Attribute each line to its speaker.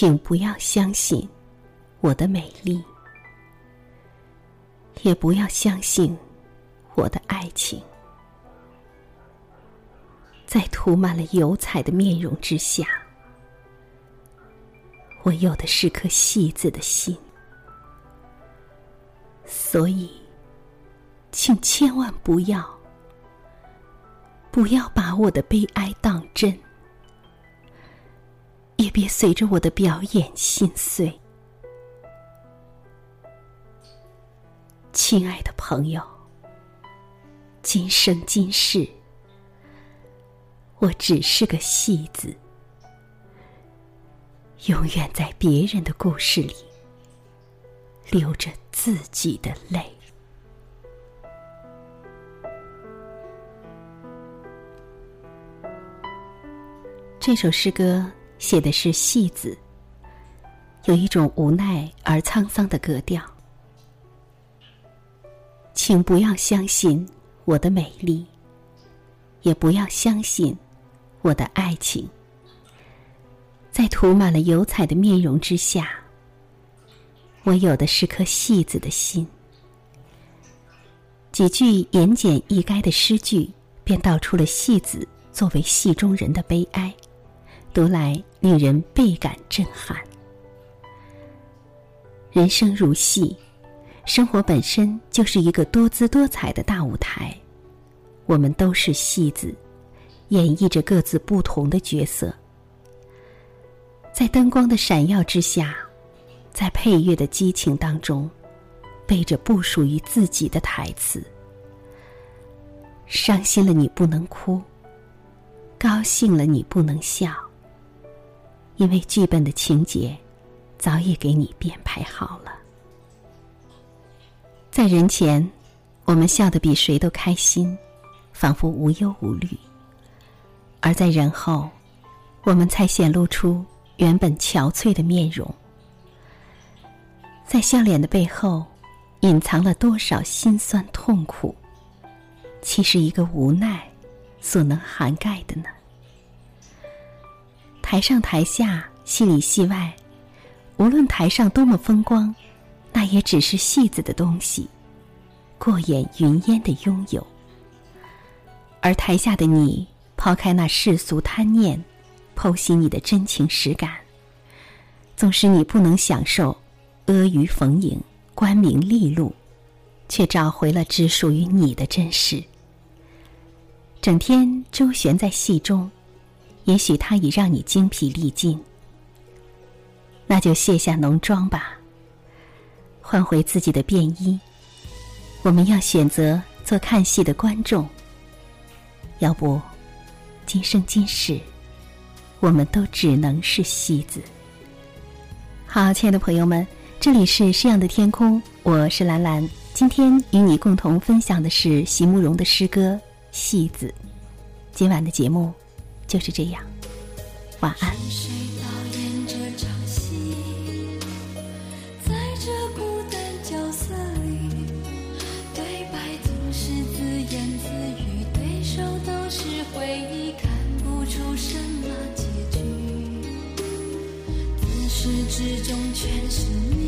Speaker 1: 请不要相信我的美丽，也不要相信我的爱情。在涂满了油彩的面容之下，我有的是颗戏子的心。所以，请千万不要，不要把我的悲哀当真，别随着我的表演心碎。亲爱的朋友，今生今世，我只是个戏子，永远在别人的故事里。流着自己的泪。这首诗歌写的是戏子，有一种无奈而沧桑的格调。请不要相信我的美丽，也不要相信我的爱情，在涂满了油彩的面容之下。我有的是颗戏子的心。几句言简意赅的诗句，便道出了戏子作为戏中人的悲哀，读来令人倍感震撼。人生如戏，生活本身就是一个多姿多彩的大舞台，我们都是戏子，演绎着各自不同的角色，在灯光的闪耀之下。在配乐的激情当中，背着不属于自己的台词。伤心了你不能哭，高兴了你不能笑，因为剧本的情节早已给你编排好了。在人前，我们笑得比谁都开心，仿佛无忧无虑；而在人后，我们才显露出原本憔悴的面容。在笑脸的背后，隐藏了多少辛酸痛苦？其实一个无奈，所能涵盖的呢？台上台下，戏里戏外，无论台上多么风光，那也只是戏子的东西，过眼云烟的拥有。而台下的你，抛开那世俗贪念，剖析你的真情实感，纵使你不能享受。阿谀逢迎，官名利禄，却找回了只属于你的真实。整天周旋在戏中，也许他已让你精疲力尽，那就卸下浓妆吧，换回自己的便衣。我们要选择做看戏的观众，要不，今生今世，我们都只能是戏子。好，亲爱的朋友们。这里是诗样的天空，我是兰兰。今天与你共同分享的是席慕容的诗歌《戏子》。今晚的节目就是这样，晚安。
Speaker 2: 自始至终全是你。